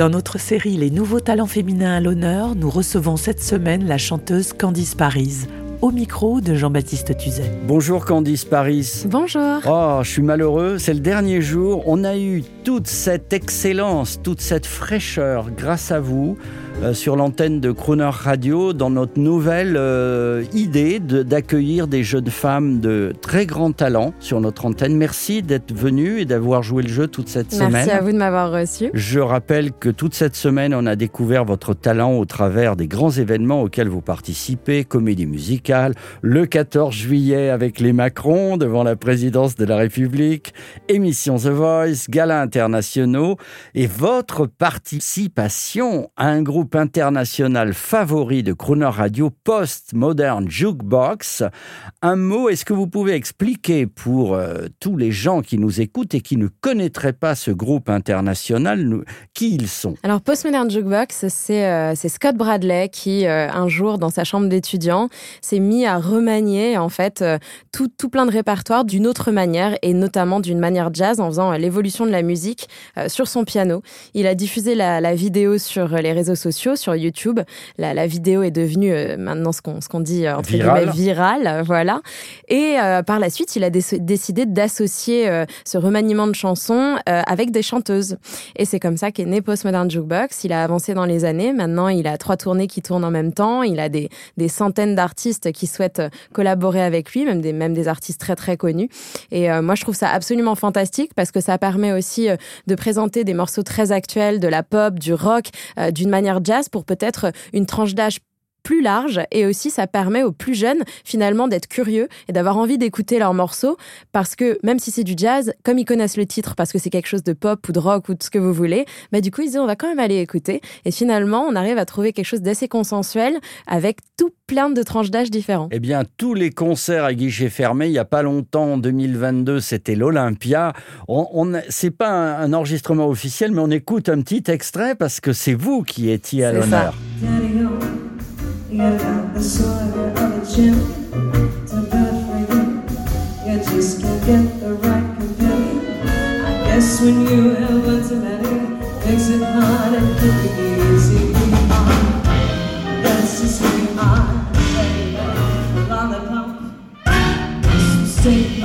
Dans notre série Les nouveaux talents féminins à l'honneur, nous recevons cette semaine la chanteuse Candice Paris, au micro de Jean-Baptiste Tuzet. Bonjour Candice Paris. Bonjour. Oh, je suis malheureux, c'est le dernier jour. On a eu toute cette excellence, toute cette fraîcheur grâce à vous euh, sur l'antenne de Crooner Radio dans notre nouvelle euh, idée de- d'accueillir des jeunes femmes de très grand talent sur notre antenne. Merci d'être venu et d'avoir joué le jeu toute cette semaine. Merci à vous de m'avoir reçu. Je rappelle que toute cette semaine, on a découvert votre talent au travers des grands événements auxquels vous participez, comédie musicale, le 14 juillet avec les Macron devant la présidence de la République, émission The Voice, galas internationaux et votre participation à un groupe international favori de Crooner Radio, Post Modern Jukebox. Un mot, est-ce que vous pouvez expliquer pour euh, tous les gens qui nous écoutent et qui ne connaîtraient pas ce groupe international, qui ils sont? Alors, Postmodern Jukebox, c'est euh, Scott Bradley qui, euh, un jour, dans sa chambre d'étudiant, s'est mis à remanier, en fait, tout, tout plein de répertoires d'une autre manière, et notamment d'une manière jazz, en faisant l'évolution de la musique sur son piano. Il a diffusé la vidéo sur les réseaux sociaux, sur YouTube. La, la vidéo est devenue euh, maintenant ce qu'on ce qu'on dit, entre Virale. guillemets, virale, voilà. Et euh, par la suite, il a déc- décidé d'associer euh, ce remaniement de chansons avec des chanteuses. Et c'est comme ça qu'est né Postmodern Jukebox. Il a avancé dans les années. Maintenant, il a trois tournées qui tournent en même temps. Il a des, des centaines d'artistes qui souhaitent collaborer avec lui, même des, même des artistes très très connus. Et euh, moi, je trouve ça absolument fantastique parce que ça permet aussi euh, de présenter des morceaux très actuels, de la pop, du rock, euh, d'une manière pour peut-être une tranche d'âge plus large et aussi ça permet aux plus jeunes finalement d'être curieux et d'avoir envie d'écouter leurs morceaux parce que même si c'est du jazz, comme ils connaissent le titre parce que c'est quelque chose de pop ou de rock ou de ce que vous voulez, bah du coup ils disent on va quand même aller écouter et finalement on arrive à trouver quelque chose d'assez consensuel avec tout plein de tranches d'âge différents. Eh bien, tous les concerts à guichet fermé, il n'y a pas longtemps, en 2022, c'était l'Olympia. On, on c'est pas un, un enregistrement officiel, mais on écoute un petit extrait parce que c'est vous qui étiez à l'honneur. Daddy-o, you the sort of a gym too bad for you. You just can't get the right companion. I guess when you have too many, makes it hard and pretty easy. That's just are, baby. Mistake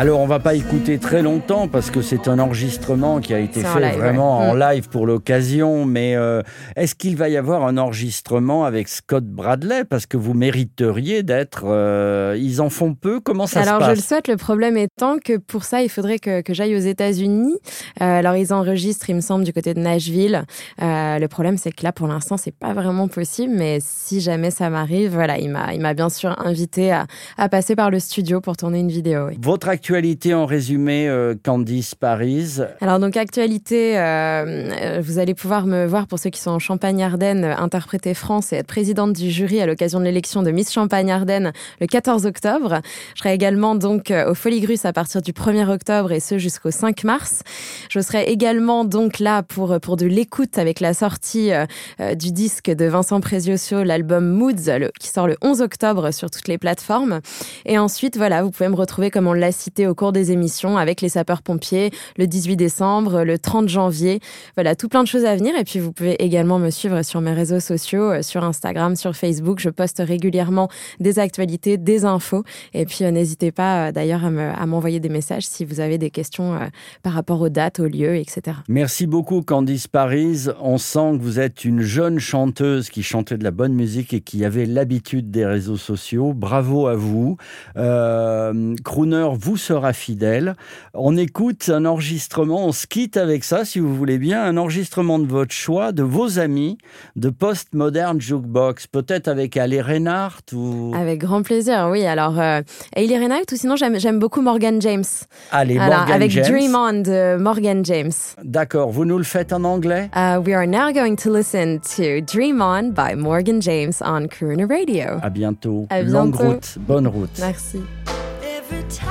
Alors, on va pas écouter très longtemps parce que c'est un enregistrement qui a été fait live, vraiment ouais. en Mm. live pour l'occasion. Mais euh, est-ce qu'il va y avoir un enregistrement avec Scott Bradley? Parce que vous mériteriez d'être. euh, ils en font peu. Comment ça alors se je le passe souhaite, le problème étant que pour ça il faudrait que, que j'aille aux États-Unis. Euh, alors ils enregistrent, il me semble, du côté de Nashville. Euh, le problème c'est que là pour l'instant c'est pas vraiment possible, mais si jamais ça m'arrive, voilà, il m'a il m'a bien sûr invité à, à passer par le studio pour tourner une vidéo. oui. Votre actualité en résumé, euh, Candice Paris. Alors donc actualité, euh, euh, vous allez pouvoir me voir pour ceux qui sont en Champagne-Ardenne, interpréter France et être présidente du jury à l'occasion de l'élection de Miss Champagne-Ardenne le 14 octobre. Je serai également donc au Foligrus à partir du 1er octobre et ce jusqu'au 5 mars. Je serai également donc là pour pour de l'écoute avec la sortie du disque de Vincent Prezioso, l'album Moods, qui sort le 11 octobre sur toutes les plateformes. Et ensuite, voilà, vous pouvez me retrouver, comme on l'a cité au cours des émissions, avec les sapeurs-pompiers le 18 décembre, le 30 janvier. Voilà, tout plein de choses à venir. Et puis, vous pouvez également me suivre sur mes réseaux sociaux, euh, sur Instagram, sur Facebook. Je poste régulièrement des actualités, des infos. Et puis, euh, n'hésitez pas euh, d'ailleurs à me- à m'envoyer des messages si vous avez des questions par rapport aux dates, aux lieux, etc. Merci beaucoup Candice Paris. On sent que vous êtes une jeune chanteuse qui chantait de la bonne musique et qui avait l'habitude des réseaux sociaux. Bravo à vous. Crooner vous sera fidèle. On écoute un enregistrement, on se quitte avec ça, si vous voulez bien, un enregistrement de votre choix, de vos amis, de Postmodern Jukebox, peut-être avec Ali Reinhardt ou... Avec grand plaisir, oui. Alors, euh, Hayley Reinhardt ou sinon j'aime beaucoup Morgan James. Allez, Morgan avec James. Dream On de Morgan James. D'accord, vous nous le faites en anglais? Uh, we are now going to listen to Dream On by Morgan James on Crooner Radio. À bientôt. À Longue route, bonne route. Merci. Every time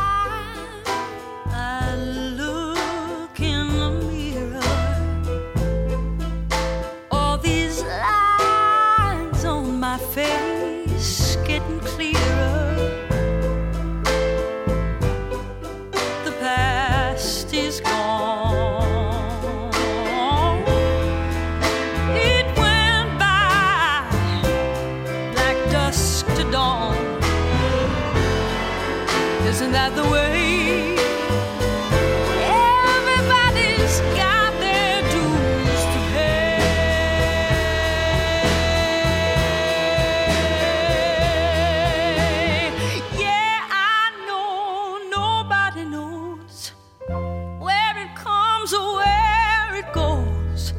that the way? Everybody's got their dues to pay. Yeah, I know nobody knows where it comes or where it goes.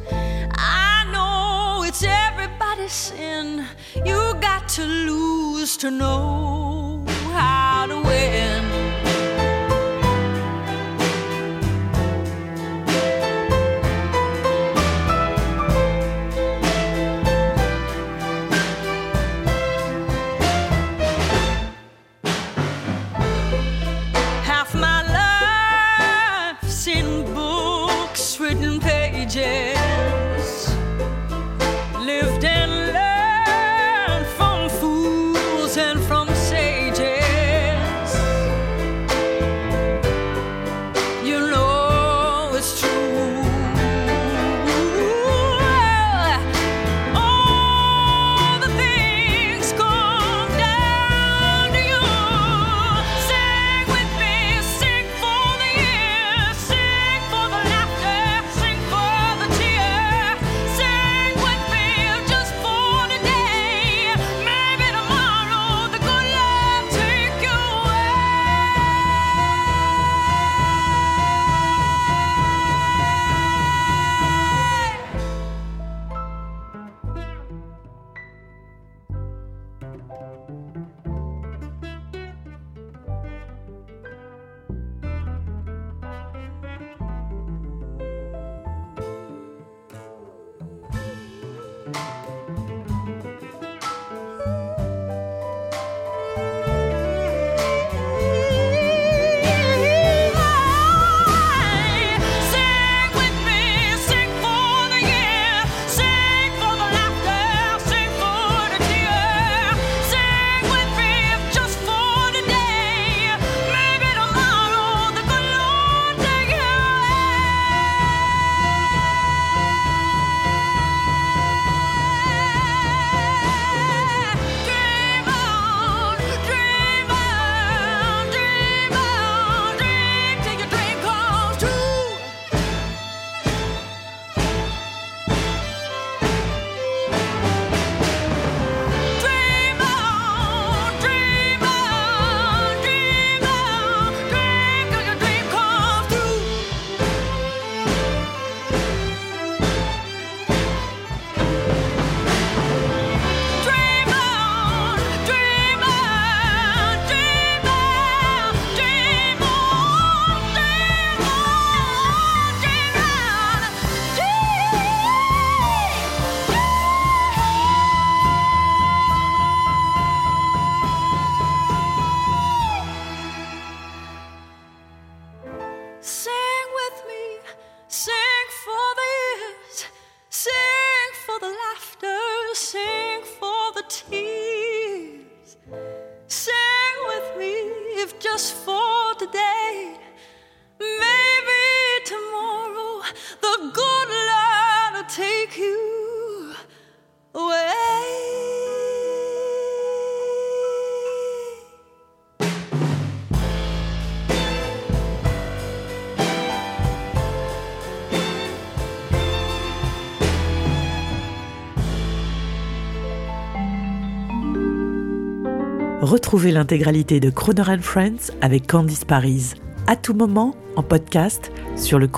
I know it's everybody's sin. You got to lose to know just for today. Maybe tomorrow the good Lord will take you Retrouvez l'intégralité de Croner Friends avec Candice Paris à tout moment en podcast sur le.